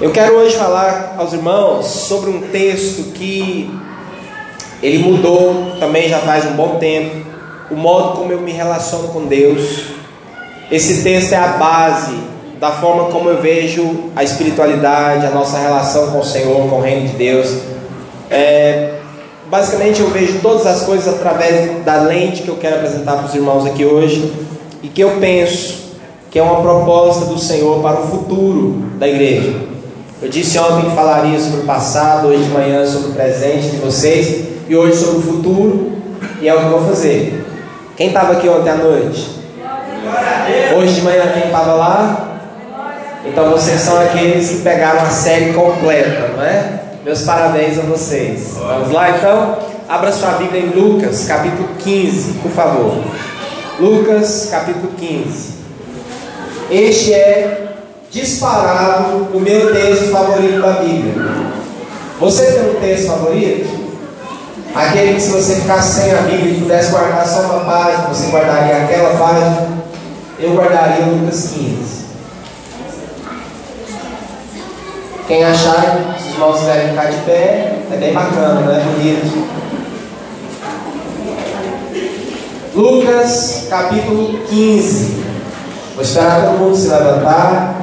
Eu quero hoje falar aos irmãos sobre um texto que ele mudou também já faz um bom tempo, o modo como eu me relaciono com Deus. Esse texto é a base da forma como eu vejo a espiritualidade, a nossa relação com o Senhor, com o reino de Deus. É, basicamente eu vejo todas as coisas através da lente que eu quero apresentar para os irmãos aqui hoje e que eu penso que é uma proposta do Senhor para o futuro da igreja. Eu disse ontem que falaria sobre o passado, hoje de manhã sobre o presente de vocês e hoje sobre o futuro, e é o que eu vou fazer. Quem estava aqui ontem à noite? Hoje de manhã quem estava lá? Então vocês são aqueles que pegaram a série completa, não é? Meus parabéns a vocês. Vamos lá então? Abra sua Bíblia em Lucas, capítulo 15, por favor. Lucas, capítulo 15. Este é disparado o meu texto favorito da Bíblia. Você tem um texto favorito? Aquele que se você ficasse sem a Bíblia e pudesse guardar só uma página, você guardaria aquela página, eu guardaria Lucas 15. Quem achar, os irmãos quiserem ficar de pé, é bem bacana, não é bonito. Lucas capítulo 15. Vou esperar todo mundo se levantar.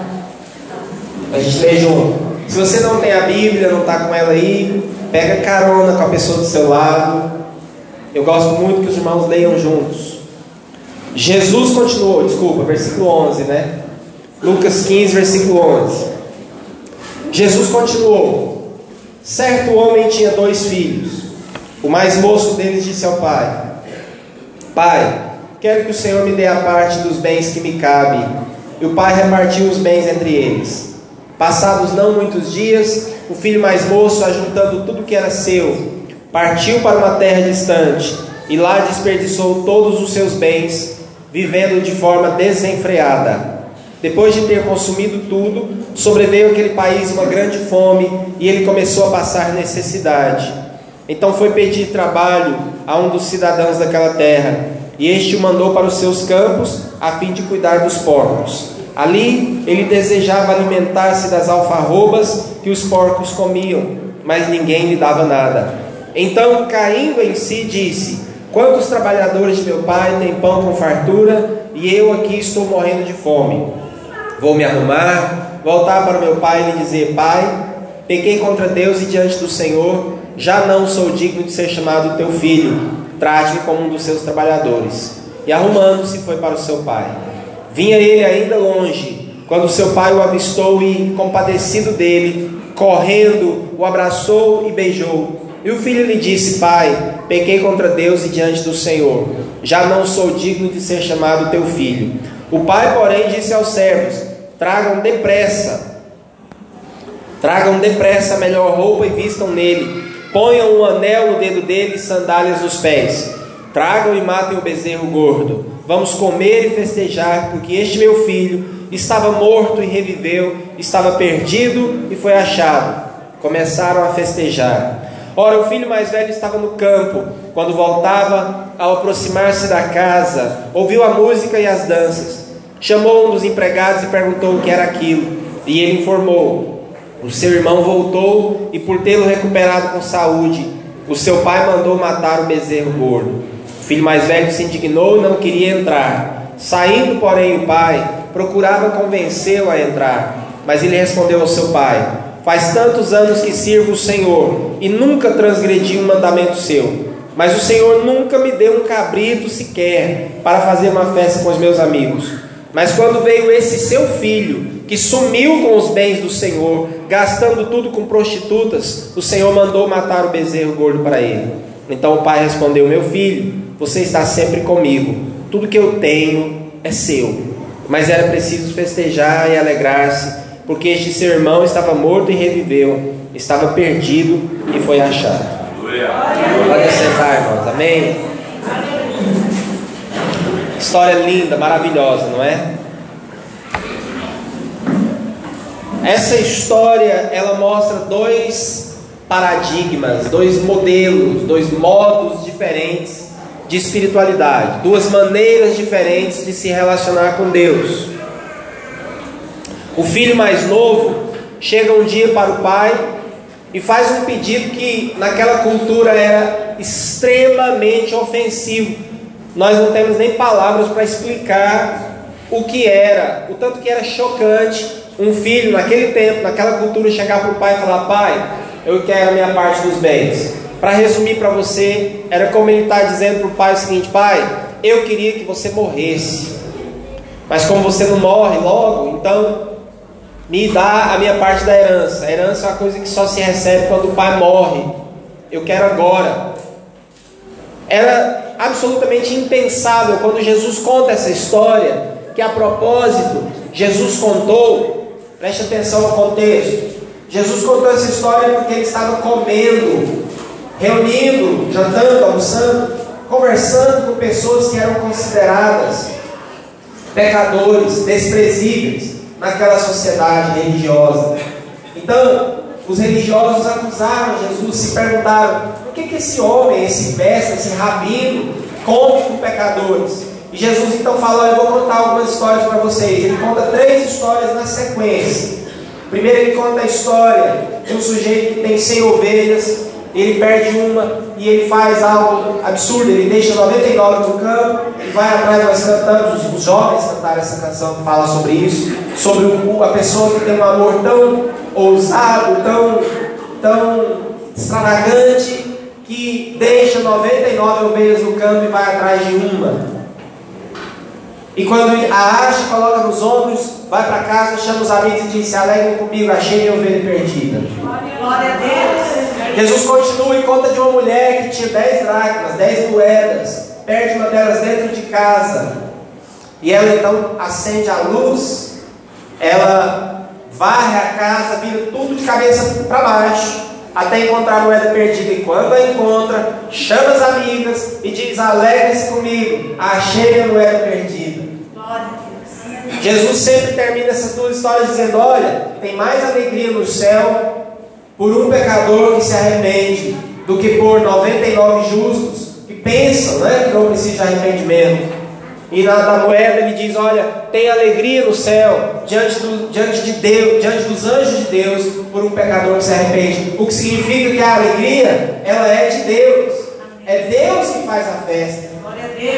A gente lê junto. Se você não tem a Bíblia, não está com ela aí, pega carona com a pessoa do seu lado. Eu gosto muito que os irmãos leiam juntos. Jesus continuou, desculpa, versículo 11, né? Lucas 15, versículo 11. Jesus continuou: Certo homem tinha dois filhos. O mais moço deles disse ao pai: Pai, quero que o Senhor me dê a parte dos bens que me cabe. E o pai repartiu os bens entre eles. Passados não muitos dias, o filho mais moço, ajuntando tudo que era seu, partiu para uma terra distante e lá desperdiçou todos os seus bens, vivendo de forma desenfreada. Depois de ter consumido tudo, sobreveio aquele país uma grande fome e ele começou a passar necessidade. Então foi pedir trabalho a um dos cidadãos daquela terra, e este o mandou para os seus campos a fim de cuidar dos porcos. Ali ele desejava alimentar-se das alfarrobas que os porcos comiam, mas ninguém lhe dava nada. Então, caindo em si, disse: Quantos trabalhadores de meu pai têm pão com fartura e eu aqui estou morrendo de fome? Vou me arrumar, voltar para meu pai e lhe dizer: Pai, pequei contra Deus e diante do Senhor, já não sou digno de ser chamado teu filho, trate-me como um dos seus trabalhadores. E arrumando-se, foi para o seu pai. Vinha ele ainda longe, quando seu pai o avistou e, compadecido dele, correndo, o abraçou e beijou. E o filho lhe disse: Pai, pequei contra Deus e diante do Senhor, já não sou digno de ser chamado teu filho. O pai, porém, disse aos servos: Tragam depressa, tragam depressa a melhor roupa e vistam nele. Ponham um anel no dedo dele e sandálias nos pés. Tragam e matem o bezerro gordo. Vamos comer e festejar, porque este meu filho estava morto e reviveu, estava perdido e foi achado. Começaram a festejar. Ora, o filho mais velho estava no campo. Quando voltava, ao aproximar-se da casa, ouviu a música e as danças. Chamou um dos empregados e perguntou o que era aquilo. E ele informou: O seu irmão voltou e, por tê-lo recuperado com saúde, o seu pai mandou matar o bezerro gordo. Filho mais velho se indignou e não queria entrar. Saindo, porém, o pai procurava convencê-lo a entrar. Mas ele respondeu ao seu pai: Faz tantos anos que sirvo o Senhor e nunca transgredi um mandamento seu. Mas o Senhor nunca me deu um cabrito sequer para fazer uma festa com os meus amigos. Mas quando veio esse seu filho, que sumiu com os bens do Senhor, gastando tudo com prostitutas, o Senhor mandou matar o bezerro gordo para ele. Então o pai respondeu: Meu filho, você está sempre comigo, tudo que eu tenho é seu. Mas era preciso festejar e alegrar-se, porque este seu irmão estava morto e reviveu, estava perdido e foi achado. Pode sentar, irmãos, amém? História linda, maravilhosa, não é? Essa história ela mostra dois paradigmas, dois modelos, dois modos diferentes de espiritualidade, duas maneiras diferentes de se relacionar com Deus. O filho mais novo chega um dia para o pai e faz um pedido que naquela cultura era extremamente ofensivo. Nós não temos nem palavras para explicar o que era, o tanto que era chocante um filho naquele tempo, naquela cultura, chegar para o pai e falar: Pai, eu quero a minha parte dos bens. Para resumir para você, era como ele está dizendo para o pai o seguinte: Pai, eu queria que você morresse, mas como você não morre logo, então me dá a minha parte da herança. A herança é uma coisa que só se recebe quando o pai morre. Eu quero agora. Era absolutamente impensável quando Jesus conta essa história, que a propósito, Jesus contou, preste atenção no contexto. Jesus contou essa história porque ele estava comendo, reunindo, jantando, almoçando, conversando com pessoas que eram consideradas pecadores, desprezíveis naquela sociedade religiosa. Então, os religiosos acusaram Jesus, se perguntaram: por que, que esse homem, esse mestre, esse rabino, come com pecadores? E Jesus então fala: Eu vou contar algumas histórias para vocês. Ele conta três histórias na sequência. Primeiro, ele conta a história de um sujeito que tem 100 ovelhas ele perde uma e ele faz algo absurdo, ele deixa 99 no campo e vai atrás, nós cantamos, os, jovens cantaram essa canção que fala sobre isso, sobre a pessoa que tem um amor tão ousado, tão, tão extravagante, que deixa 99 ovelhas no campo e vai atrás de uma. E quando a acha, coloca nos ombros, vai para casa, chama os amigos e diz: Se alegrem comigo, achei minha ovelha perdida. Glória a Deus. Jesus continua e conta de uma mulher que tinha dez dracmas, dez moedas, perde uma delas dentro de casa. E ela então acende a luz, ela varre a casa, vira tudo de cabeça para baixo, até encontrar a moeda perdida. E quando a encontra, chama as amigas e diz: Alegre-se comigo, achei a moeda perdida. Jesus sempre termina essas duas histórias dizendo: Olha, tem mais alegria no céu por um pecador que se arrepende do que por 99 justos que pensam né, que não precisa de arrependimento. E na, na, moeda ele diz: Olha, tem alegria no céu diante, do, diante de Deus, diante dos anjos de Deus, por um pecador que se arrepende. O que significa que a alegria ela é de Deus. É Deus que faz a festa.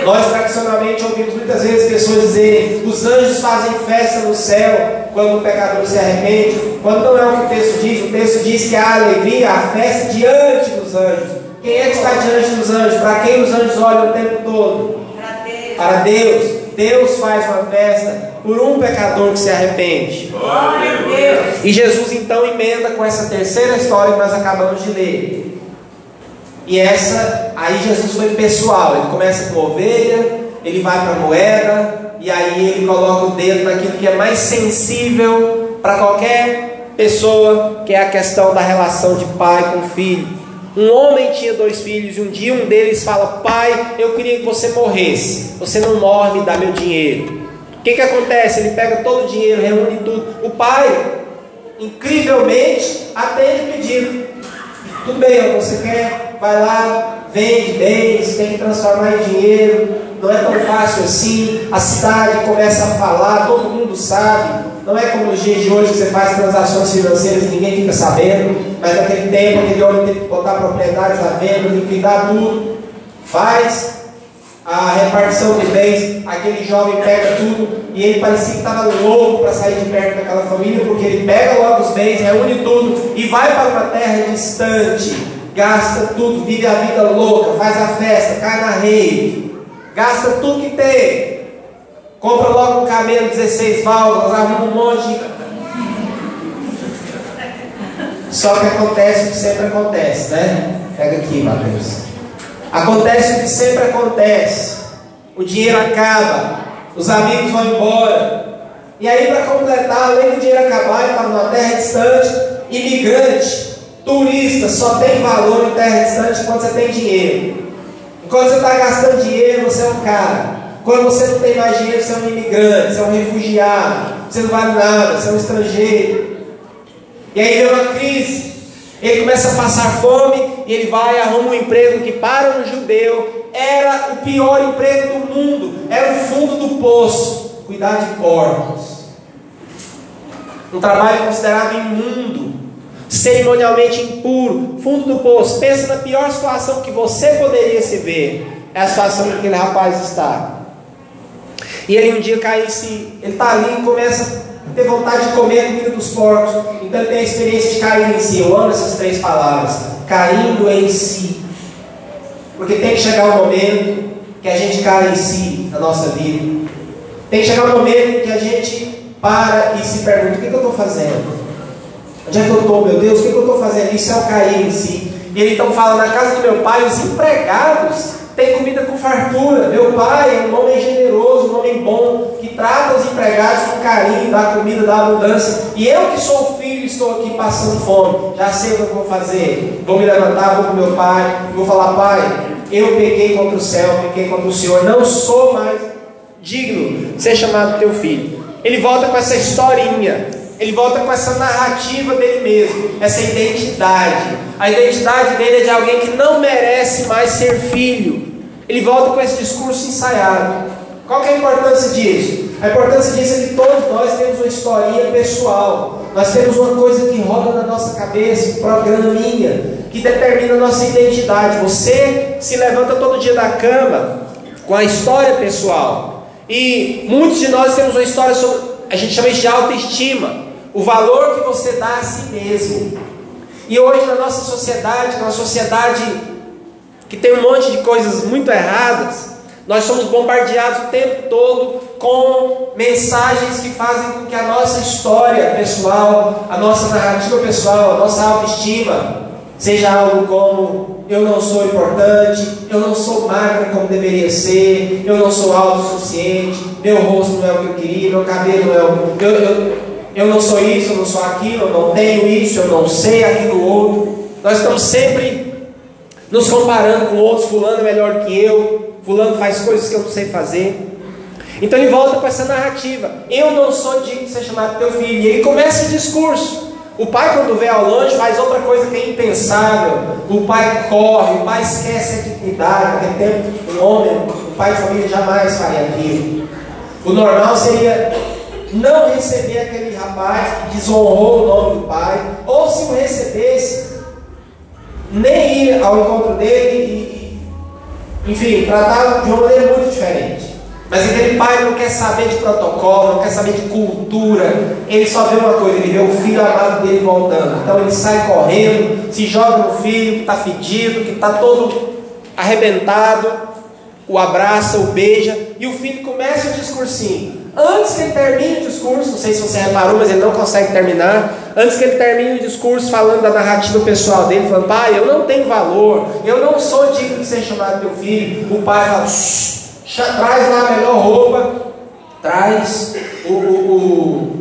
Nós tradicionalmente ouvimos muitas vezes pessoas dizerem: os anjos fazem festa no céu quando o pecador se arrepende. Quando não é o que o texto diz, o texto diz que há alegria, a festa diante dos anjos. Quem é que está diante dos anjos? Para quem os anjos olham o tempo todo? Para Deus. Deus faz uma festa por um pecador que se arrepende. E Jesus então emenda com essa terceira história que nós acabamos de ler. E essa, aí Jesus foi pessoal. Ele começa com ovelha, ele vai para a moeda, e aí ele coloca o dedo naquilo que é mais sensível para qualquer pessoa, que é a questão da relação de pai com filho. Um homem tinha dois filhos e um dia um deles fala: Pai, eu queria que você morresse. Você não morre, me dá meu dinheiro. O que, que acontece? Ele pega todo o dinheiro, reúne tudo. O pai, incrivelmente, atende o pedido. Tudo bem, você quer, vai lá, vende bens, tem que transformar em dinheiro. Não é tão fácil assim. A cidade começa a falar, todo mundo sabe. Não é como nos dias de hoje que você faz transações financeiras e ninguém fica sabendo. Mas naquele tempo, aquele homem tem que botar propriedades à venda, liquidar tudo. Faz a repartição dos bens, aquele jovem pega tudo e ele parecia que estava louco para sair de perto daquela família, porque ele pega logo os bens, reúne tudo e vai para uma terra distante, gasta tudo, vive a vida louca, faz a festa, cai na rei, gasta tudo que tem, compra logo um camelo 16 válvulas, arruma um monte. Só que acontece o que sempre acontece, né? Pega aqui, Mateus. Acontece o que sempre acontece. O dinheiro acaba, os amigos vão embora. E aí, para completar, além do dinheiro acabar, ele está numa terra distante, imigrante, turista, só tem valor em terra distante quando você tem dinheiro. Enquanto você está gastando dinheiro, você é um cara. Quando você não tem mais dinheiro, você é um imigrante, você é um refugiado, você não vale nada, você é um estrangeiro. E aí vem uma crise. Ele começa a passar fome e ele vai arruma um emprego que para um judeu era o pior emprego do mundo, era o fundo do poço, cuidar de porcos. Um trabalho considerado imundo, cerimonialmente impuro, fundo do poço. Pensa na pior situação que você poderia se ver. É a situação que aquele rapaz está. E ele um dia cai em si, ele está ali e começa a ter vontade de comer a comida dos porcos. Então ele tem a experiência de cair em si. Eu amo essas três palavras: caindo em si. Porque tem que chegar o momento que a gente cai em si na nossa vida. Tem que chegar o momento que a gente para e se pergunta: o que, que eu estou fazendo? Onde é que eu estou, meu Deus? O que, que eu estou fazendo? Isso é o cair em si. E ele então fala: na casa do meu pai, os empregados tem comida com fartura. Meu pai é um homem generoso, um homem bom, que trata os empregados com carinho, dá comida, dá abundância. E eu que sou filho, estou aqui passando fome. Já sei o que eu vou fazer. Vou me levantar, vou para meu pai, vou falar, pai, eu peguei contra o céu, peguei contra o Senhor, não sou mais digno de ser chamado teu filho. Ele volta com essa historinha, ele volta com essa narrativa dele mesmo, essa identidade. A identidade dele é de alguém que não merece mais ser filho. Ele volta com esse discurso ensaiado. Qual é a importância disso? A importância disso é que todos nós temos uma historinha pessoal. Nós temos uma coisa que roda na nossa cabeça, um programinha, que determina a nossa identidade. Você se levanta todo dia da cama com a história pessoal. E muitos de nós temos uma história sobre, a gente chama isso de autoestima, o valor que você dá a si mesmo. E hoje na nossa sociedade, uma sociedade que tem um monte de coisas muito erradas, nós somos bombardeados o tempo todo com mensagens que fazem com que a nossa história pessoal, a nossa narrativa pessoal, a nossa autoestima seja algo como eu não sou importante, eu não sou magra como deveria ser, eu não sou autossuficiente, meu rosto não é o que eu queria, meu cabelo não é o que eu, eu, eu não sou isso, eu não sou aquilo, eu não tenho isso, eu não sei aquilo outro. Nós estamos sempre nos comparando com outros, fulano é melhor que eu, fulano faz coisas que eu não sei fazer. Então ele volta com essa narrativa: eu não sou digno de ser chamado teu filho. E ele começa o discurso. O pai, quando vê ao longe, faz outra coisa que é impensável. O pai corre, o pai esquece a dignidade. Naquele tempo, um homem, um pai de família jamais faria aquilo. O normal seria não receber aquele rapaz que desonrou o nome do pai, ou se o recebesse, nem ir ao encontro dele e, enfim, tratá-lo de uma maneira muito diferente. Mas aquele pai não quer saber de protocolo, não quer saber de cultura, ele só vê uma coisa, ele vê o filho amado dele voltando. Então ele sai correndo, se joga no filho que está fedido, que está todo arrebentado, o abraça, o beija, e o filho começa o discursinho. Antes que ele termine o discurso, não sei se você reparou, mas ele não consegue terminar. Antes que ele termine o discurso falando da narrativa pessoal dele, falando, pai, eu não tenho valor, eu não sou digno de ser chamado meu filho. O pai fala, traz lá a melhor roupa, traz o, o, o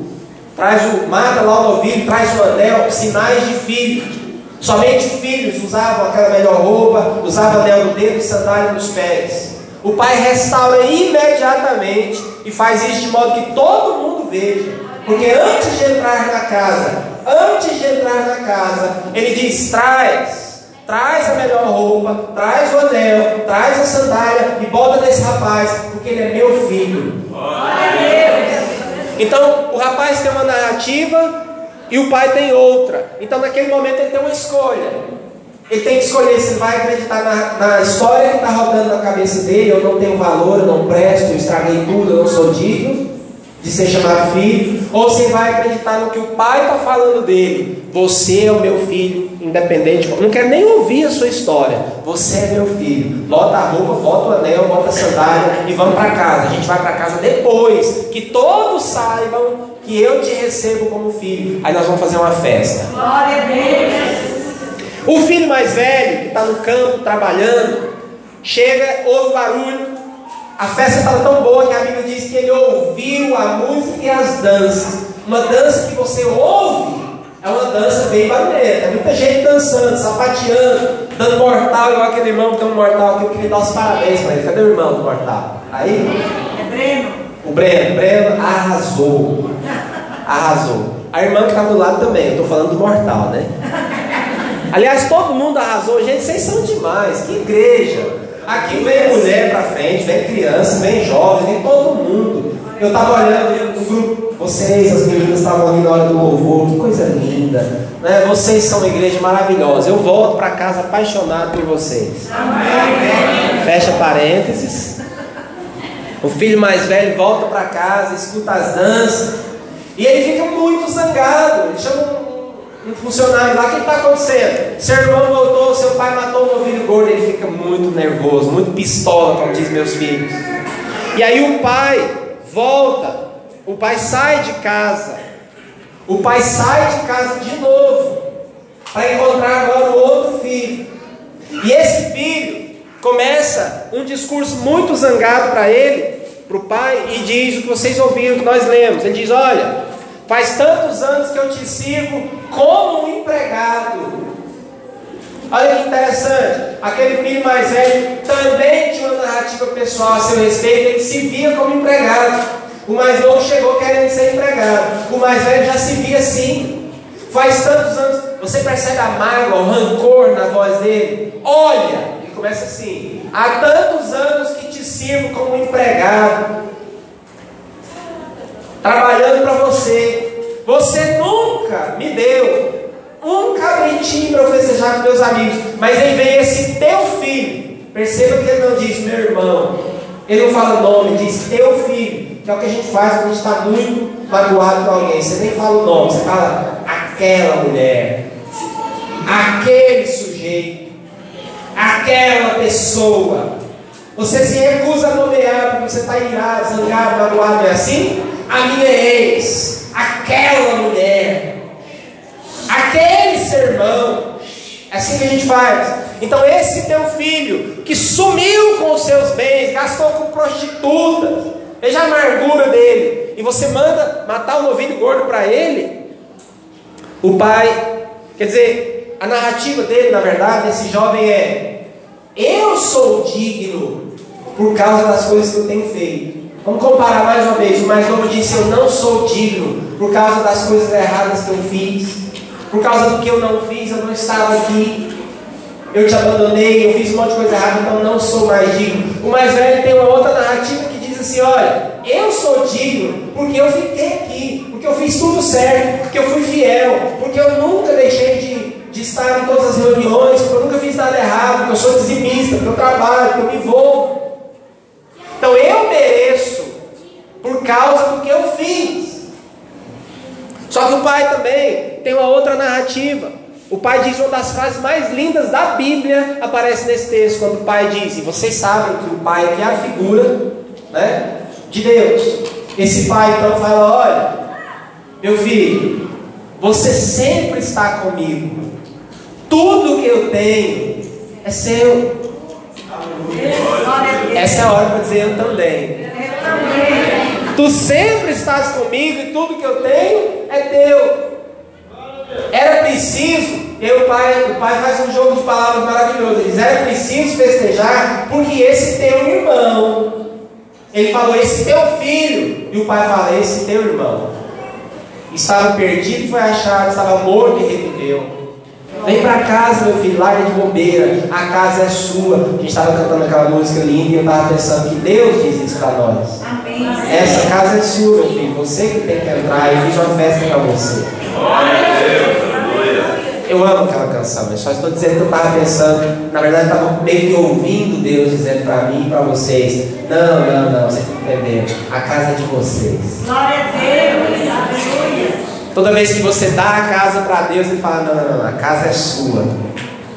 traz o, mata lá o novilho, traz o anel, sinais de filho. Somente filhos usavam aquela melhor roupa, usavam anel no dedo e sandália nos pés. O pai restaura imediatamente e faz isso de modo que todo mundo veja. Porque antes de entrar na casa, antes de entrar na casa, ele diz: traz, traz a melhor roupa, traz o anel, traz a sandália e bota nesse rapaz, porque ele é meu filho. Então o rapaz tem uma narrativa e o pai tem outra. Então naquele momento ele tem uma escolha. Ele tem que escolher se vai acreditar na, na história que está rodando na cabeça dele, eu não tenho valor, eu não presto, eu estraguei tudo, eu não sou digno de ser chamado filho, ou se vai acreditar no que o pai está falando dele. Você é o meu filho, independente. Não quero nem ouvir a sua história. Você é meu filho. Bota a roupa, bota o anel, bota a sandália e vamos para casa. A gente vai para casa depois que todos saibam que eu te recebo como filho. Aí nós vamos fazer uma festa. Glória a Deus. O filho mais velho, que está no campo trabalhando, chega, ouve barulho. A festa estava tão boa que a Bíblia diz que ele ouviu a música e as danças. Uma dança que você ouve é uma dança bem barulhenta. É muita gente dançando, sapateando, dando mortal, igual aquele irmão que tem um mortal aqui. Eu queria dar os parabéns para ele. Cadê o irmão do mortal? Aí? É Breno. O Breno. Breno arrasou. Arrasou. A irmã que está do lado também. Eu estou falando do mortal, né? Aliás, todo mundo arrasou. Gente, vocês são demais. Que igreja. Aqui vem mulher para frente, vem criança, vem jovem, vem todo mundo. Eu estava olhando no grupo, vocês, as meninas, estavam ali na hora do louvor, que coisa linda. Né? Vocês são uma igreja maravilhosa. Eu volto para casa apaixonado por vocês. Amém. Fecha parênteses. O filho mais velho volta para casa, escuta as danças. E ele fica muito zangado. Ele chama um, funcionário lá: O que está acontecendo? Seu irmão voltou, seu pai matou um novilho gordo. Ele fica muito nervoso, muito pistola, como diz meus filhos. E aí o pai volta o pai sai de casa. O pai sai de casa de novo para encontrar agora o outro filho. E esse filho começa um discurso muito zangado para ele, para o pai, e diz o que vocês ouviram, que nós lemos. Ele diz: Olha, faz tantos anos que eu te sirvo como um empregado. Olha que interessante, aquele filho mais velho também tinha uma narrativa pessoal a seu respeito, ele se via como empregado. O mais novo chegou querendo ser empregado. O mais velho já se via assim. Faz tantos anos. Você percebe a mágoa, o rancor na voz dele? Olha, ele começa assim: há tantos anos que te sirvo como empregado, trabalhando para você. Você nunca me deu um cabritinho para eu festejar com meus amigos. Mas aí vem esse teu filho. Perceba que ele não diz meu irmão. Ele não fala nome, diz teu filho que é o que a gente faz quando a gente está muito magoado com alguém. Você nem fala o nome, você fala aquela mulher, aquele sujeito, aquela pessoa. Você se recusa a nomear porque você está irado, zangado, magoado, é assim? A minha ex, aquela mulher, aquele sermão. É assim que a gente faz. Então, esse teu filho que sumiu com os seus bens, gastou com prostitutas, Veja a amargura dele. E você manda matar o novilho gordo para ele. O pai, quer dizer, a narrativa dele, na verdade, esse jovem é: Eu sou digno por causa das coisas que eu tenho feito. Vamos comparar mais uma vez. O mais novo disse: Eu não sou digno por causa das coisas erradas que eu fiz. Por causa do que eu não fiz, eu não estava aqui. Eu te abandonei, eu fiz um monte de coisa errada, então não sou mais digno. O mais velho tem uma outra narrativa que diz assim: olha, eu sou digno porque eu fiquei aqui, porque eu fiz tudo certo, porque eu fui fiel, porque eu nunca deixei de, de estar em todas as reuniões, porque eu nunca fiz nada errado, porque eu sou dizimista, porque eu trabalho, porque eu me envolvo. Então eu mereço por causa do que eu fiz. Só que o pai também tem uma outra narrativa. O pai diz uma das frases mais lindas da Bíblia, aparece nesse texto, quando o pai diz, e vocês sabem que o pai é a figura né, de Deus. Esse pai então fala: Olha, meu filho, você sempre está comigo, tudo que eu tenho é seu. Essa é a hora para dizer eu também. Tu sempre estás comigo e tudo que eu tenho é teu. Era preciso, eu, pai, o pai faz um jogo de palavras maravilhoso. Ele diz: era preciso festejar porque esse teu irmão ele falou: Esse teu filho. E o pai fala: Esse teu irmão. Estava perdido e foi achado, estava morto e reviveu. Vem para casa, meu filho, larga de bobeira. A casa é sua. A gente estava cantando aquela música linda e eu estava pensando que Deus diz isso para nós. Amém. Essa casa é sua, meu filho. Você que tem que entrar. Eu fiz uma festa para você. Glória a Deus. Eu amo aquela canção, mas só estou dizendo que eu estava pensando, na verdade estava meio que ouvindo Deus dizendo para mim e para vocês, não, não, não, vocês estão entendendo, a casa é de vocês. Glória a Deus, aleluia. Toda vez que você dá a casa para Deus, ele fala, não, não, não, a casa é sua.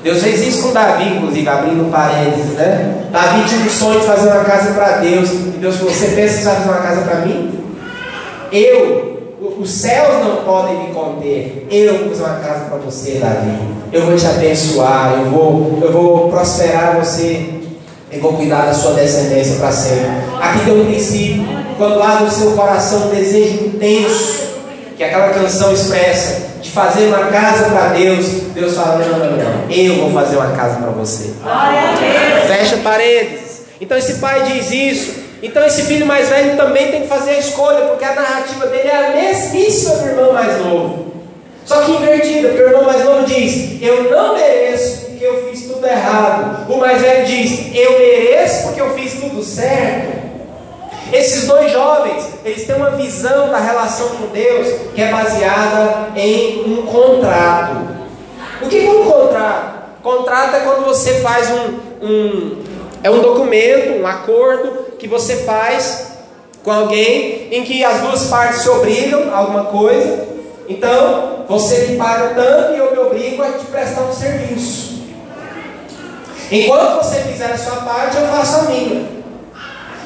Deus fez isso com Davi, inclusive, abrindo parênteses, né? Davi tinha um sonho de fazer uma casa para Deus. E Deus falou: Você pensa que vai fazer uma casa para mim? Eu os céus não podem me conter. Eu vou fazer uma casa para você, Davi. Eu vou te abençoar. Eu vou, eu vou prosperar você. Eu vou cuidar da sua descendência para sempre. Aqui tem um princípio. Quando há no seu coração um desejo intenso, que aquela canção expressa, de fazer uma casa para Deus, Deus fala: não, não, não. Eu vou fazer uma casa para você. Fecha paredes. Então esse pai diz isso. Então esse filho mais velho também tem que fazer a escolha, porque a narrativa dele é a mesmíssima do irmão mais novo. Só que invertida, porque o irmão mais novo diz: Eu não mereço porque eu fiz tudo errado. O mais velho diz: Eu mereço porque eu fiz tudo certo. Esses dois jovens eles têm uma visão da relação com Deus que é baseada em um contrato. O que é um contrato? Contrato é quando você faz um, um é um documento, um acordo que você faz com alguém em que as duas partes se obrigam a alguma coisa. Então, você me paga tanto e eu me obrigo a te prestar um serviço. Enquanto você fizer a sua parte, eu faço a minha.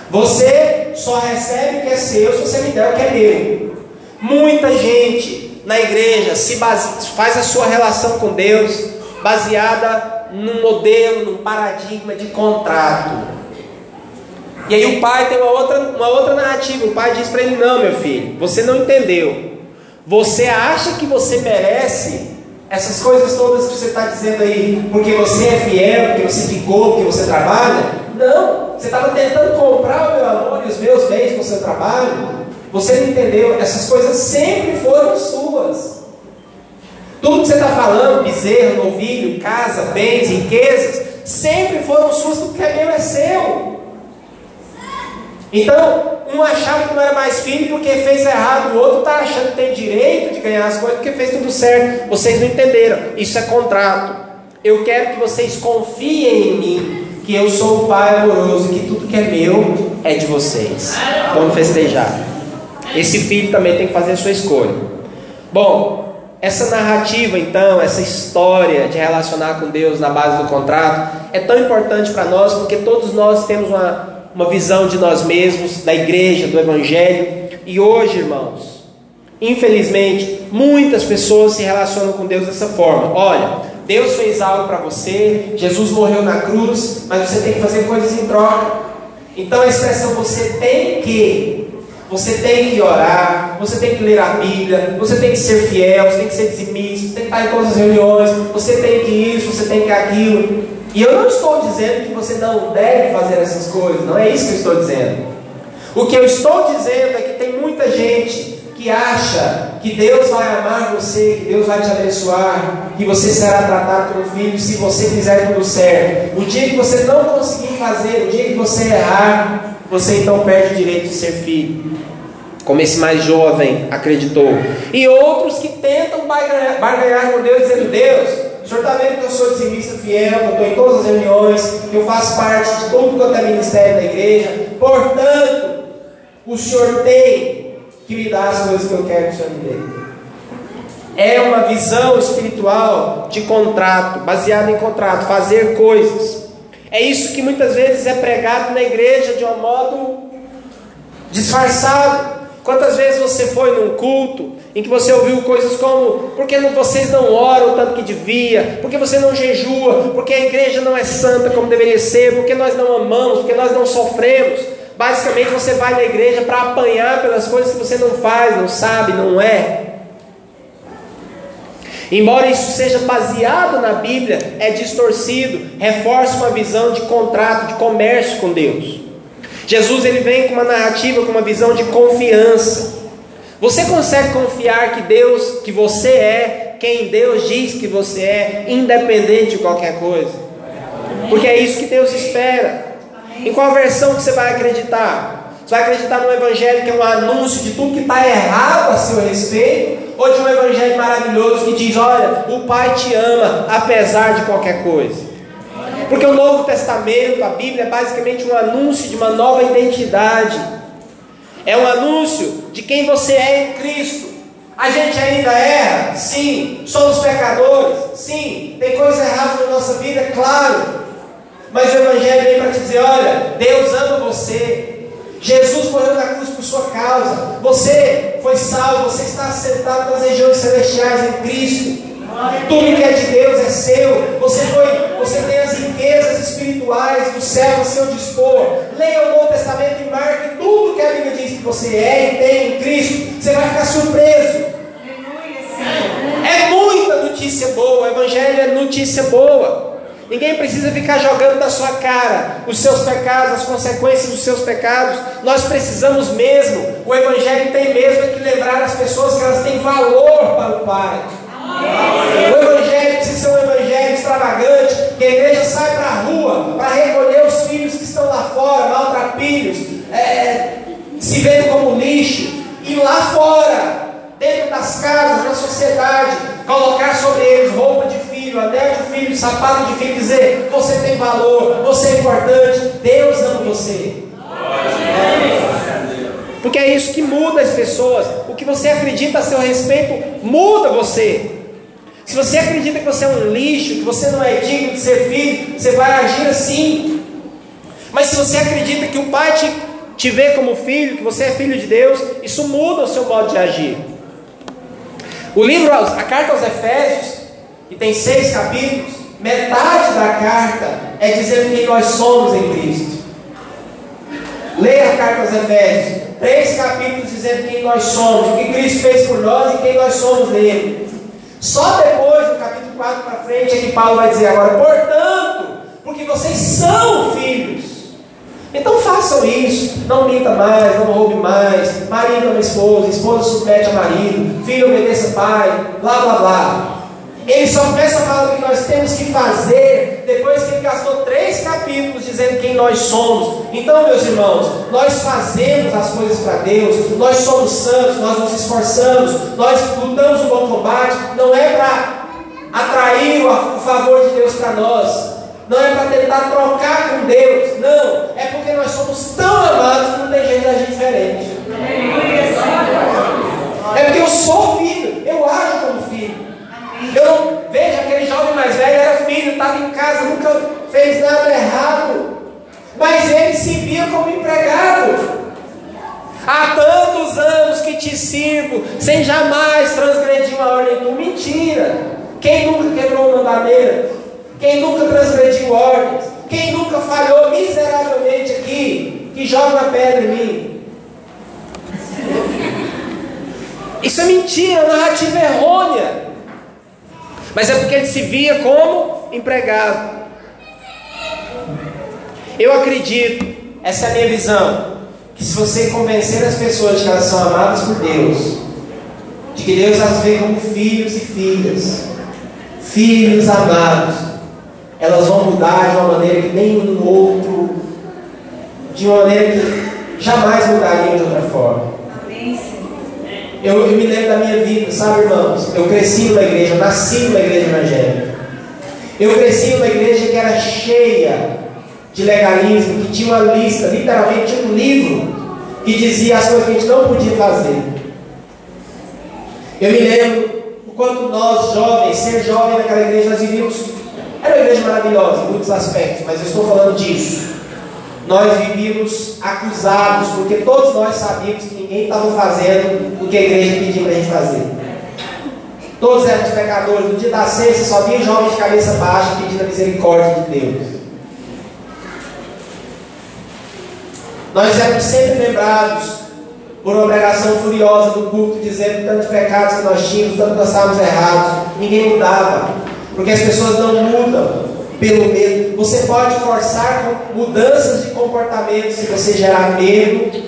Você só recebe o que é seu se você me der o que é meu. Muita gente na igreja se base, faz a sua relação com Deus baseada num modelo, num paradigma de contrato. E aí o pai tem uma outra, uma outra narrativa. O pai diz para ele: Não, meu filho, você não entendeu. Você acha que você merece essas coisas todas que você está dizendo aí, porque você é fiel, porque você ficou, porque você trabalha? Não, você estava tentando comprar o meu amor e os meus bens com o seu trabalho. Você não entendeu? Essas coisas sempre foram suas. Tudo que você está falando, bezerro, novilho, casa, bens, riquezas, sempre foram suas, tudo que é meu é seu. Então, um achava que não era mais filho porque fez errado, o outro está achando que tem direito de ganhar as coisas porque fez tudo certo. Vocês não entenderam, isso é contrato. Eu quero que vocês confiem em mim, que eu sou o Pai amoroso e que tudo que é meu é de vocês. Vamos festejar. Esse filho também tem que fazer a sua escolha. Bom, essa narrativa, então, essa história de relacionar com Deus na base do contrato, é tão importante para nós porque todos nós temos uma uma visão de nós mesmos, da igreja, do evangelho. E hoje, irmãos, infelizmente, muitas pessoas se relacionam com Deus dessa forma. Olha, Deus fez algo para você, Jesus morreu na cruz, mas você tem que fazer coisas em troca. Então a expressão você tem que, você tem que orar, você tem que ler a Bíblia, você tem que ser fiel, você tem que ser dizimista, você tem que estar em todas as reuniões, você tem que isso, você tem que aquilo. E eu não estou dizendo que você não deve fazer essas coisas, não é isso que eu estou dizendo. O que eu estou dizendo é que tem muita gente que acha que Deus vai amar você, que Deus vai te abençoar, que você será tratado como filho se você fizer tudo certo. O dia que você não conseguir fazer, o dia que você errar, você então perde o direito de ser filho. Como esse mais jovem acreditou. E outros que tentam barganhar com Deus, dizendo: Deus, o senhor está vendo que eu sou dizimista fiel, que eu estou em todas as reuniões, que eu faço parte de tudo quanto é ministério da igreja. Portanto, o senhor tem que me dar as coisas que eu quero que o senhor me dê. É uma visão espiritual de contrato, baseada em contrato, fazer coisas. É isso que muitas vezes é pregado na igreja de um modo disfarçado. Quantas vezes você foi num culto em que você ouviu coisas como: por que vocês não oram tanto que devia? Por que você não jejua? Por que a igreja não é santa como deveria ser? Por que nós não amamos? Por que nós não sofremos? Basicamente você vai na igreja para apanhar pelas coisas que você não faz, não sabe, não é. Embora isso seja baseado na Bíblia, é distorcido, reforça uma visão de contrato, de comércio com Deus. Jesus ele vem com uma narrativa, com uma visão de confiança. Você consegue confiar que Deus, que você é quem Deus diz que você é, independente de qualquer coisa? Porque é isso que Deus espera. Em qual versão que você vai acreditar? Você vai acreditar no Evangelho que é um anúncio de tudo que está errado a seu respeito? Ou de um Evangelho maravilhoso que diz: Olha, o Pai te ama apesar de qualquer coisa? Porque o Novo Testamento, a Bíblia, é basicamente um anúncio de uma nova identidade. É um anúncio de quem você é em Cristo. A gente ainda erra? Sim. Somos pecadores? Sim. Tem coisas erradas na nossa vida? Claro. Mas o Evangelho vem para te dizer: olha, Deus ama você. Jesus morreu na cruz por sua causa. Você foi salvo, você está sentado nas regiões celestiais em Cristo. Tudo que é de Deus é seu. Você foi, você tem as riquezas espirituais do céu a seu dispor. Leia o Novo Testamento e marque tudo que a Bíblia diz que você é e tem em Cristo. Você vai ficar surpreso. É muita notícia boa. O Evangelho é notícia boa. Ninguém precisa ficar jogando na sua cara os seus pecados, as consequências dos seus pecados. Nós precisamos mesmo, o Evangelho tem mesmo que lembrar as pessoas que elas têm valor para o Pai. O Evangelho precisa ser um Evangelho extravagante, que a igreja sai para a rua para recolher os filhos que estão lá fora, maltrapilhos, é, é, se vendo como lixo, e lá fora, dentro das casas, na sociedade, colocar sobre eles roupa de filho, anel de filho, sapato de filho, dizer: você tem valor, você é importante, Deus ama você. Porque é isso que muda as pessoas. O que você acredita a seu respeito muda você. Se você acredita que você é um lixo, que você não é digno de ser filho, você vai agir assim. Mas se você acredita que o Pai te, te vê como filho, que você é filho de Deus, isso muda o seu modo de agir. O livro, a carta aos Efésios, que tem seis capítulos, metade da carta é dizendo quem nós somos em Cristo. Leia a carta aos Efésios, três capítulos dizendo quem nós somos, o que Cristo fez por nós e quem nós somos nele. Só depois, no capítulo 4 para frente, é que Paulo vai dizer agora, portanto, porque vocês são filhos. Então façam isso, não minta mais, não roube mais, marido ama esposa, esposa submete a marido, filho obedeça pai, blá blá blá. Ele só começa a falar do que nós temos que fazer depois que ele gastou três capítulos dizendo quem nós somos. Então, meus irmãos, nós fazemos as coisas para Deus, nós somos santos, nós nos esforçamos, nós lutamos o bom combate, não é para atrair o favor de Deus para nós, não é para tentar trocar com Deus, não, é porque nós somos tão amados que não tem jeito da gente diferente. É porque eu sou filho, eu ajo como filho. Eu não vejo aquele jovem mais velho, era filho, estava em casa, nunca fez nada errado. Mas ele se via como empregado. Há tantos anos que te sirvo, sem jamais transgredir uma ordem tu. Mentira! Quem nunca quebrou um mandamento? Quem nunca transgrediu ordens? Quem nunca falhou miseravelmente aqui? Que joga a pedra em mim? Isso é mentira, narrativa errônea. Mas é porque ele se via como empregado. Eu acredito, essa é a minha visão, que se você convencer as pessoas de que elas são amadas por Deus, de que Deus as vê como filhos e filhas, filhos amados, elas vão mudar de uma maneira que nenhum outro, de uma maneira que jamais mudariam de outra forma. Eu, eu, me lembro da minha vida, sabe, irmãos? Eu cresci numa igreja, nasci numa igreja evangélica. Eu cresci numa igreja que era cheia de legalismo, que tinha uma lista, literalmente um livro, que dizia as coisas que a gente não podia fazer. Eu me lembro o quanto nós, jovens, ser jovem naquela igreja, nós vivíamos. Era uma igreja maravilhosa em muitos aspectos, mas eu estou falando disso nós vivíamos acusados, porque todos nós sabíamos que ninguém estava fazendo o que a igreja pedia para a gente fazer. Todos éramos pecadores. No dia da ceia, só via jovens de cabeça baixa pedindo a misericórdia de Deus. Nós éramos sempre lembrados por uma pregação furiosa do culto, dizendo tantos pecados que nós tínhamos, tanto nós estávamos errados. Ninguém mudava, porque as pessoas não mudam pelo medo. Você pode forçar mudanças de comportamento se você gerar medo,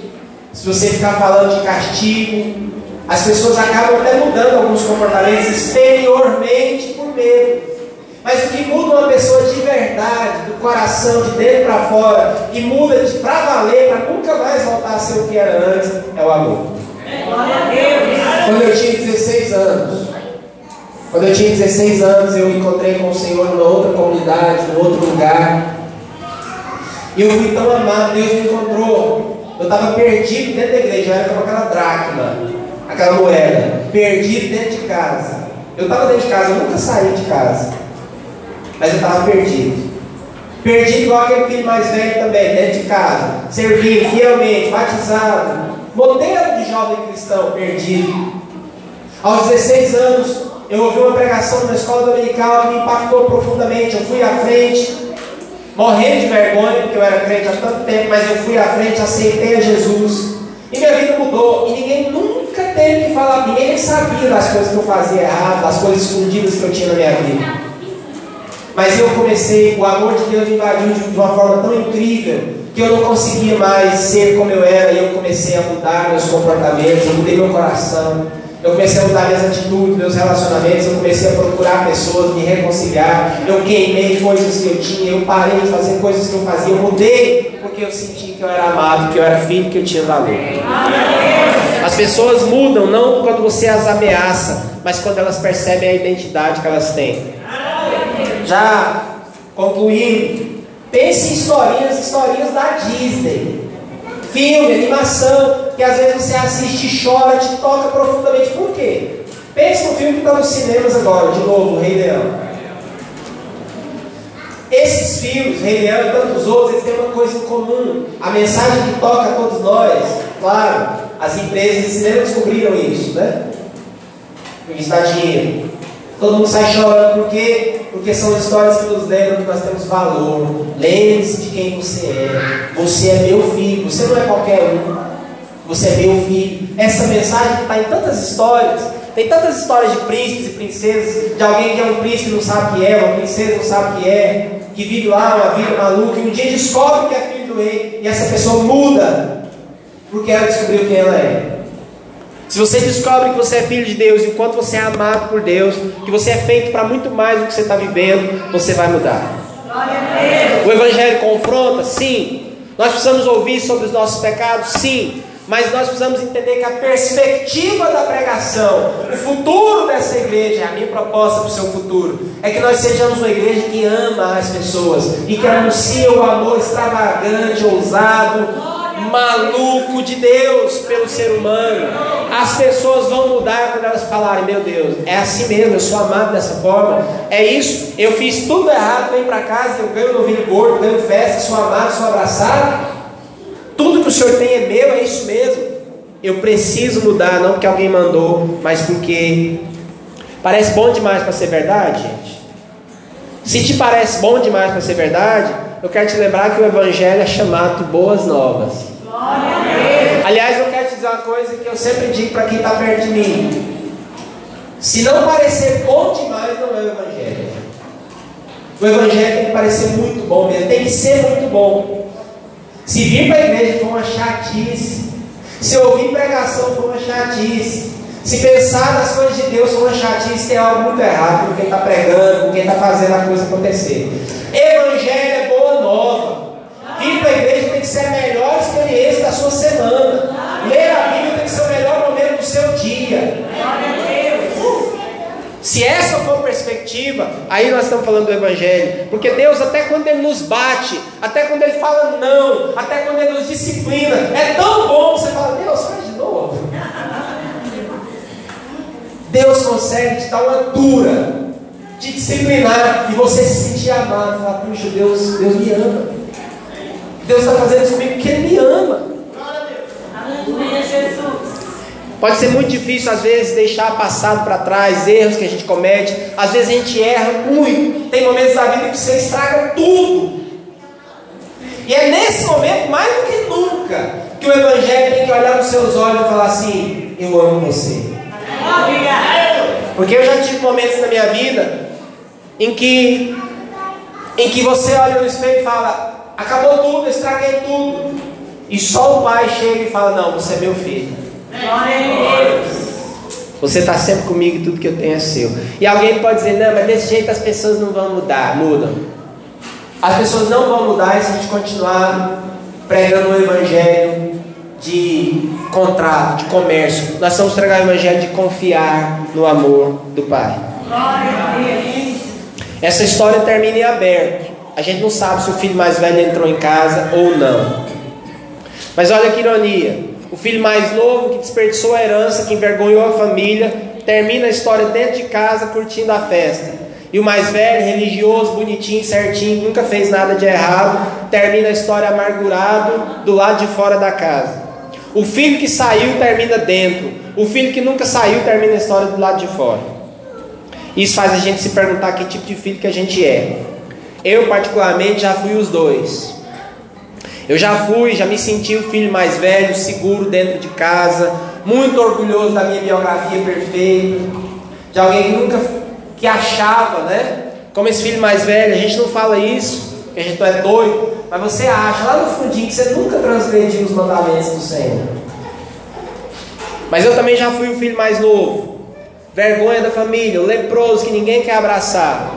se você ficar falando de castigo. As pessoas acabam até mudando alguns comportamentos exteriormente por medo. Mas o que muda uma pessoa de verdade, do coração, de dentro para fora, que muda para valer, para nunca mais voltar a ser o que era antes, é o amor. Quando eu tinha 16 anos, quando eu tinha 16 anos, eu encontrei com o Senhor numa outra comunidade, num outro lugar. E eu fui tão amado, Deus me encontrou. Eu estava perdido dentro da igreja, eu era como aquela dracma, aquela moeda, perdido dentro de casa. Eu estava dentro de casa, eu nunca saí de casa, mas eu estava perdido. Perdido igual aquele filho mais velho também, dentro de casa, servindo fielmente, batizado, modelo de jovem cristão, perdido. Aos 16 anos, eu ouvi uma pregação na escola dominical que me impactou profundamente. Eu fui à frente, morrendo de vergonha, porque eu era crente há tanto tempo, mas eu fui à frente, aceitei a Jesus. E minha vida mudou. E ninguém nunca teve que falar, ninguém sabia das coisas que eu fazia errado, das coisas escondidas que eu tinha na minha vida. Mas eu comecei, o amor de Deus me invadiu de uma forma tão incrível que eu não conseguia mais ser como eu era, e eu comecei a mudar meus comportamentos, eu mudei meu coração. Eu comecei a mudar minhas atitudes, meus relacionamentos, eu comecei a procurar pessoas, me reconciliar. Eu queimei coisas que eu tinha, eu parei de fazer coisas que eu fazia, eu mudei porque eu senti que eu era amado, que eu era filho, que eu tinha valor. As pessoas mudam não quando você as ameaça, mas quando elas percebem a identidade que elas têm. já concluindo, pense em historinhas, historinhas da Disney. Filme, animação, que às vezes você assiste chora, te toca profundamente. Por quê? Pense no filme que está nos cinemas agora, de novo, Rei Leão. Esses filmes, Rei Leão e tantos outros, eles têm uma coisa em comum. A mensagem que toca a todos nós, claro, as empresas de cinema descobriram isso, né? Porque está dinheiro. Todo mundo sai chorando por quê? Porque são histórias que nos lembram que nós temos valor. Lembre-se de quem você é. Você é meu filho. Você não é qualquer um. Você é meu filho. Essa mensagem está em tantas histórias. Tem tantas histórias de príncipes e princesas, de alguém que é um príncipe e não sabe o que é, uma princesa não sabe o que é, que vive lá uma vida maluca e um dia descobre que é filho do rei e essa pessoa muda porque ela descobriu quem ela é. Se você descobre que você é filho de Deus e o quanto você é amado por Deus, que você é feito para muito mais do que você está vivendo, você vai mudar. O Evangelho confronta? Sim. Nós precisamos ouvir sobre os nossos pecados? Sim. Mas nós precisamos entender que a perspectiva da pregação, o futuro dessa igreja, a minha proposta para o seu futuro, é que nós sejamos uma igreja que ama as pessoas e que anuncia o amor extravagante, ousado, maluco de Deus pelo ser humano. As pessoas vão mudar quando elas falarem: Meu Deus, é assim mesmo, eu sou amado dessa forma. É isso, eu fiz tudo errado, venho para casa, eu ganho novilho gordo, ganho festa, sou amado, sou abraçado. Tudo que o Senhor tem é meu, é isso mesmo. Eu preciso mudar, não porque alguém mandou, mas porque parece bom demais para ser verdade, gente. Se te parece bom demais para ser verdade, eu quero te lembrar que o Evangelho é chamado boas novas. Aliás, eu quero te dizer uma coisa que eu sempre digo para quem está perto de mim: se não parecer bom demais, não é o Evangelho. O Evangelho tem que parecer muito bom mesmo, tem que ser muito bom. Se vir para a igreja for uma chatice, se ouvir pregação for uma chatice, se pensar nas coisas de Deus for uma chatice, tem algo muito errado com quem está pregando, com quem está fazendo a coisa acontecer. Evangelho é boa nova. Vir para a igreja tem que ser a melhor experiência da sua semana. Ler a Bíblia tem que ser o melhor momento do seu dia. Se essa for a aí nós estamos falando do Evangelho. Porque Deus, até quando Ele nos bate, até quando Ele fala não, até quando Ele nos disciplina, é tão bom você fala, Deus, faz de novo. Deus consegue te dar uma dura, te disciplinar e você se sentir amado. Falar, puxa, Deus, Deus me ama. Deus está fazendo isso comigo porque Ele me ama. Aleluia, Jesus. Pode ser muito difícil, às vezes, deixar passado para trás, erros que a gente comete. Às vezes a gente erra muito. Tem momentos da vida que você estraga tudo. E é nesse momento, mais do que nunca, que o Evangelho tem que olhar nos seus olhos e falar assim: Eu amo você. Porque eu já tive momentos na minha vida em que, em que você olha no espelho e fala: Acabou tudo, estraguei tudo. E só o pai chega e fala: Não, você é meu filho. Você está sempre comigo e tudo que eu tenho é seu. E alguém pode dizer, não, mas desse jeito as pessoas não vão mudar. Mudam. As pessoas não vão mudar se a gente continuar pregando o evangelho de contrato, de comércio. Nós vamos pregar o evangelho de confiar no amor do Pai. Essa história termina em aberto. A gente não sabe se o filho mais velho entrou em casa ou não. Mas olha que ironia. O filho mais novo que desperdiçou a herança, que envergonhou a família, termina a história dentro de casa curtindo a festa. E o mais velho, religioso, bonitinho, certinho, nunca fez nada de errado, termina a história amargurado do lado de fora da casa. O filho que saiu termina dentro. O filho que nunca saiu termina a história do lado de fora. Isso faz a gente se perguntar que tipo de filho que a gente é. Eu, particularmente, já fui os dois. Eu já fui, já me senti o filho mais velho, seguro dentro de casa, muito orgulhoso da minha biografia perfeita, de alguém que nunca que achava, né? Como esse filho mais velho, a gente não fala isso, que a gente é doido, mas você acha lá no fundinho que você nunca transgrediu os mandamentos do Senhor. Mas eu também já fui o filho mais novo, vergonha da família, leproso que ninguém quer abraçar,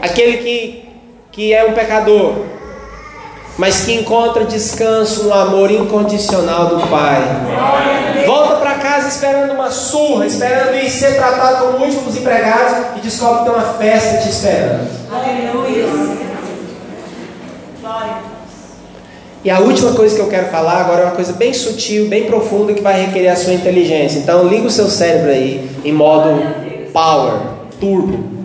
aquele que, que é um pecador, mas que encontra descanso no amor incondicional do Pai. Volta para casa esperando uma surra, esperando ir ser tratado como último dos empregados e descobre que tem uma festa te esperando. Aleluia. E a última coisa que eu quero falar agora é uma coisa bem sutil, bem profunda que vai requerer a sua inteligência. Então liga o seu cérebro aí em modo power, turbo.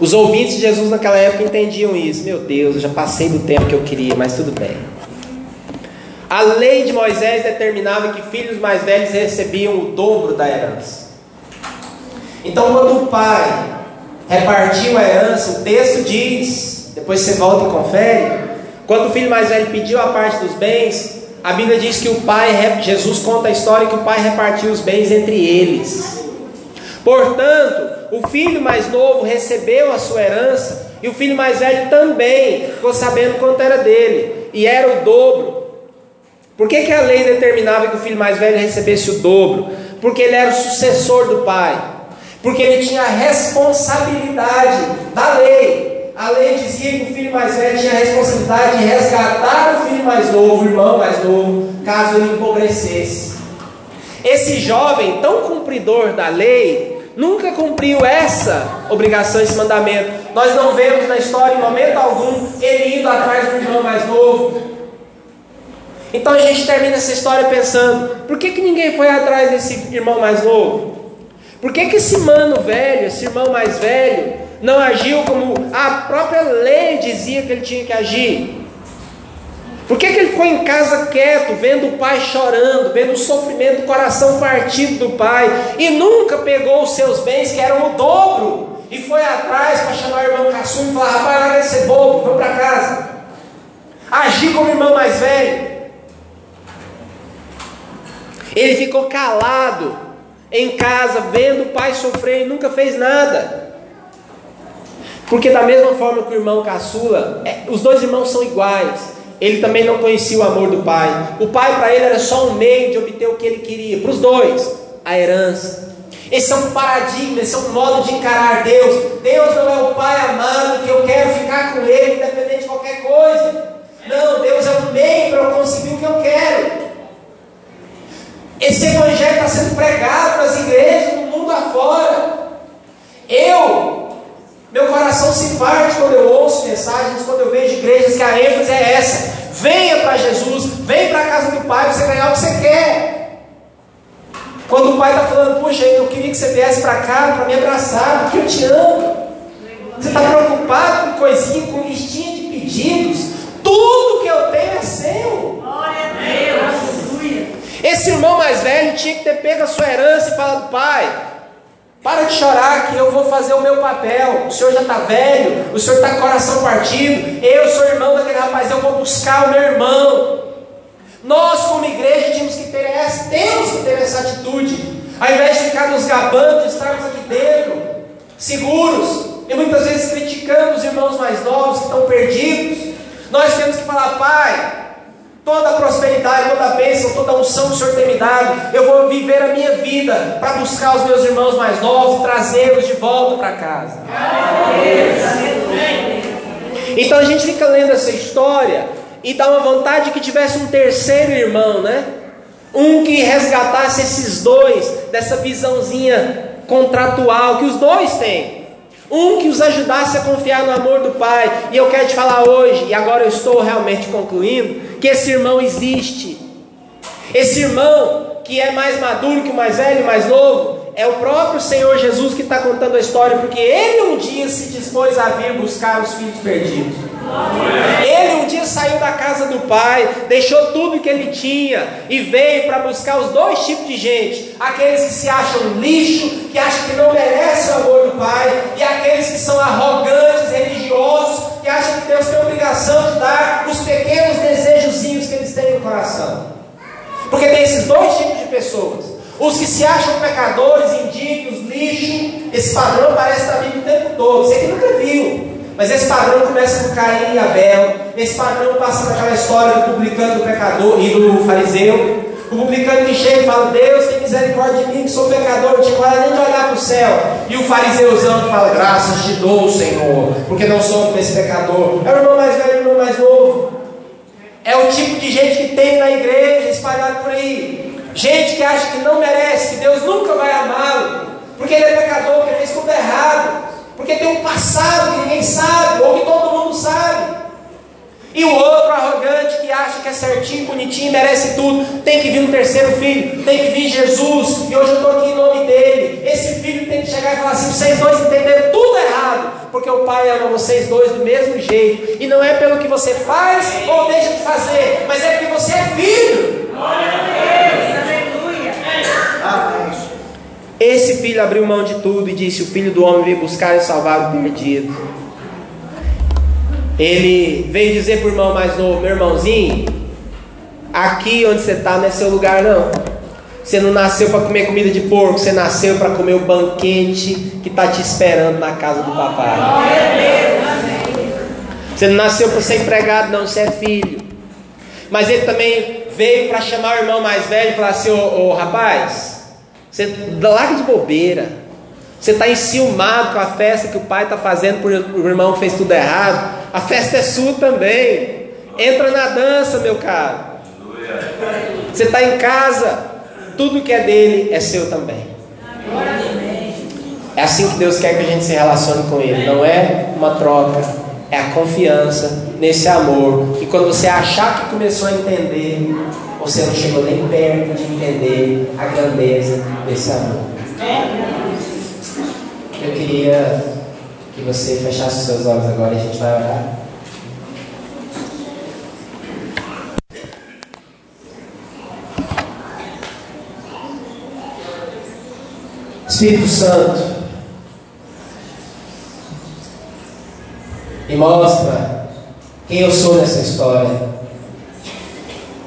Os ouvintes de Jesus naquela época entendiam isso. Meu Deus, eu já passei do tempo que eu queria, mas tudo bem. A lei de Moisés determinava que filhos mais velhos recebiam o dobro da herança. Então, quando o pai repartiu a herança, o texto diz, depois você volta e confere, quando o filho mais velho pediu a parte dos bens, a Bíblia diz que o pai, Jesus conta a história que o pai repartiu os bens entre eles. Portanto, o filho mais novo recebeu a sua herança e o filho mais velho também ficou sabendo quanto era dele, e era o dobro. Por que, que a lei determinava que o filho mais velho recebesse o dobro? Porque ele era o sucessor do pai, porque ele tinha a responsabilidade da lei. A lei dizia que o filho mais velho tinha a responsabilidade de resgatar o filho mais novo, o irmão mais novo, caso ele empobrecesse. Esse jovem, tão cumpridor da lei, nunca cumpriu essa obrigação, esse mandamento. Nós não vemos na história, em momento algum, ele indo atrás do irmão mais novo. Então a gente termina essa história pensando: por que, que ninguém foi atrás desse irmão mais novo? Por que, que esse mano velho, esse irmão mais velho, não agiu como a própria lei dizia que ele tinha que agir? Por que, que ele ficou em casa quieto, vendo o pai chorando, vendo o sofrimento do coração partido do pai, e nunca pegou os seus bens, que eram o dobro, e foi atrás para chamar o irmão caçula e falar: rapaz, larga ser bobo, vamos para casa. Agir como irmão mais velho. Ele ficou calado em casa, vendo o pai sofrer e nunca fez nada. Porque, da mesma forma que o irmão caçula, é, os dois irmãos são iguais ele também não conhecia o amor do pai. O pai para ele era só um meio de obter o que ele queria. Para os dois, a herança. Esse é um paradigma, esse é um modo de encarar Deus. Deus não é o pai amado que eu quero ficar com ele, independente de qualquer coisa. Não, Deus é um meio para eu conseguir o que eu quero. Esse evangelho está sendo pregado nas igrejas, no mundo afora. Eu meu coração se parte quando eu ouço mensagens, quando eu vejo igrejas que a ênfase é essa. Venha para Jesus, vem para a casa do Pai, você ganhar o que você quer. Quando o Pai está falando, puxa, eu queria que você viesse para cá para me abraçar, porque eu te amo. Você está preocupado com coisinha, com listinha de pedidos. Tudo que eu tenho é seu. Glória a Deus. Esse irmão mais velho tinha que ter pego a sua herança e falado, pai, para de chorar que eu vou fazer o meu papel. O senhor já está velho, o senhor está com coração partido. Eu sou irmão daquele rapaz, eu vou buscar o meu irmão. Nós, como igreja, temos que ter essa, temos que ter essa atitude. Ao invés de ficar nos gabando, estarmos aqui dentro, seguros, e muitas vezes criticando os irmãos mais novos que estão perdidos. Nós temos que falar, Pai, Toda a prosperidade, toda a bênção, toda a unção que o Senhor tem me dado, eu vou viver a minha vida para buscar os meus irmãos mais novos e trazê-los de volta para casa. Então a gente fica lendo essa história e dá uma vontade que tivesse um terceiro irmão, né? Um que resgatasse esses dois dessa visãozinha contratual que os dois têm. Um que os ajudasse a confiar no amor do Pai. E eu quero te falar hoje, e agora eu estou realmente concluindo, que esse irmão existe. Esse irmão que é mais maduro que o mais velho mais novo, é o próprio Senhor Jesus que está contando a história, porque ele um dia se dispôs a vir buscar os filhos perdidos. Ele um dia saiu da casa do pai, deixou tudo que ele tinha e veio para buscar os dois tipos de gente: aqueles que se acham lixo, que acham que não merecem o amor do pai, e aqueles que são arrogantes, religiosos, que acham que Deus tem obrigação de dar os pequenos desejozinhos que eles têm no coração. Porque tem esses dois tipos de pessoas. Os que se acham pecadores, indignos, lixo, esse padrão aparece na Bíblia o tempo todo. Você que nunca viu. Mas esse padrão começa com Caim e Abel. Esse padrão passa naquela história do publicano, do pecador e do fariseu. O publicano que chega e fala: Deus tem misericórdia de mim, que sou pecador, não tinha coragem nem de olhar para o céu. E o fariseuzão que fala: Graças te dou, Senhor, porque não sou como esse pecador. É o irmão mais velho e o irmão mais novo. É o tipo de gente que tem na igreja, espalhado por aí. Gente que acha que não merece, que Deus nunca vai amá-lo, porque ele é pecador, porque fez tudo errado, porque tem um passado que ninguém sabe, ou que todo mundo sabe. E o outro arrogante que acha que é certinho, bonitinho, merece tudo. Tem que vir um terceiro filho, tem que vir Jesus. E hoje eu estou aqui em nome dele. Esse filho tem que chegar e falar assim: vocês dois entenderam tudo errado. Porque o pai ama vocês dois do mesmo jeito. E não é pelo que você faz ou deixa de fazer, mas é porque você é filho. Esse filho abriu mão de tudo e disse: O filho do homem veio buscar e salvar o perdido. Ele veio dizer para o irmão mais novo: Meu irmãozinho, aqui onde você está não é seu lugar, não. Você não nasceu para comer comida de porco, você nasceu para comer o banquete que está te esperando na casa do papai. Você não nasceu para ser empregado, não, você é filho. Mas ele também veio para chamar o irmão mais velho e falar assim: Ô, ô rapaz, você larga de bobeira. Você está enciumado com a festa que o pai está fazendo por o irmão fez tudo errado. A festa é sua também. Entra na dança, meu caro. Você está em casa, tudo que é dele é seu também. É assim que Deus quer que a gente se relacione com Ele. Não é uma troca, é a confiança nesse amor. E quando você achar que começou a entender, você não chegou nem perto de entender a grandeza desse amor. Eu queria que você fechasse os seus olhos agora e a gente vai orar. Espírito Santo, me mostra quem eu sou nessa história.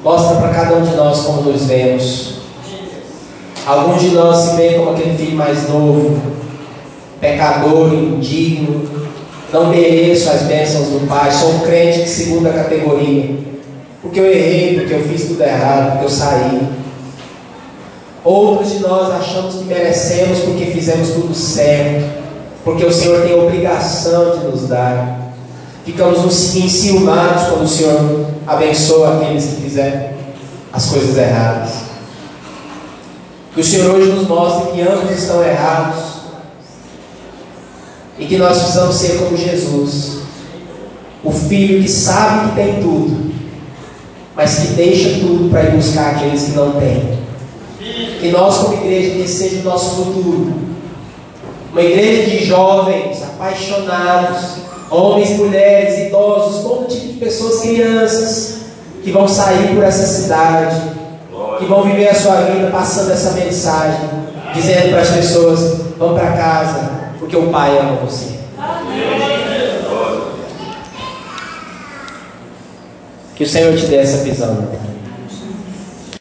Mostra para cada um de nós como nos vemos. Alguns de nós se veem como aquele filho mais novo, pecador, indigno, não mereço as bênçãos do Pai, sou um crente de segunda categoria, porque eu errei, porque eu fiz tudo errado, porque eu saí. Outros de nós achamos que merecemos porque fizemos tudo certo, porque o Senhor tem obrigação de nos dar. Ficamos enciumados quando o Senhor abençoa aqueles que fizeram as coisas erradas. Que o Senhor hoje nos mostre que ambos estão errados e que nós precisamos ser como Jesus, o filho que sabe que tem tudo, mas que deixa tudo para ir buscar aqueles que não têm. Que nós, como igreja, que seja o nosso futuro. Uma igreja de jovens, apaixonados, homens, mulheres, idosos, todo tipo de pessoas, crianças, que vão sair por essa cidade, que vão viver a sua vida passando essa mensagem, dizendo para as pessoas: vão para casa, porque o Pai ama você. Que o Senhor te dê essa visão.